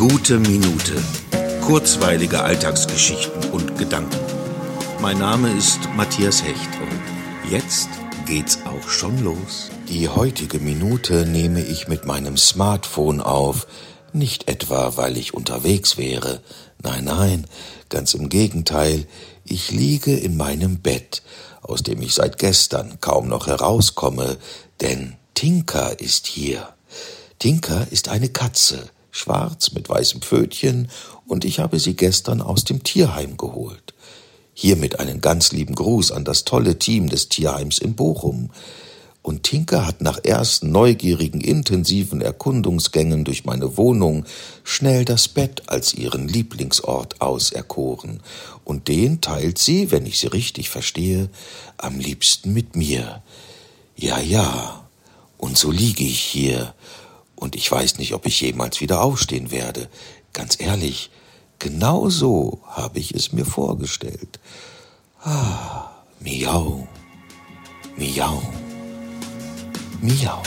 Gute Minute. Kurzweilige Alltagsgeschichten und Gedanken. Mein Name ist Matthias Hecht und jetzt geht's auch schon los. Die heutige Minute nehme ich mit meinem Smartphone auf. Nicht etwa, weil ich unterwegs wäre. Nein, nein, ganz im Gegenteil. Ich liege in meinem Bett, aus dem ich seit gestern kaum noch herauskomme, denn Tinka ist hier. Tinka ist eine Katze, schwarz mit weißem Pfötchen, und ich habe sie gestern aus dem Tierheim geholt. Hiermit einen ganz lieben Gruß an das tolle Team des Tierheims in Bochum. Und Tinka hat nach ersten neugierigen, intensiven Erkundungsgängen durch meine Wohnung schnell das Bett als ihren Lieblingsort auserkoren. Und den teilt sie, wenn ich sie richtig verstehe, am liebsten mit mir. Ja, ja. Und so liege ich hier und ich weiß nicht, ob ich jemals wieder aufstehen werde. Ganz ehrlich, genau so habe ich es mir vorgestellt. Ah, miau, miau, miau.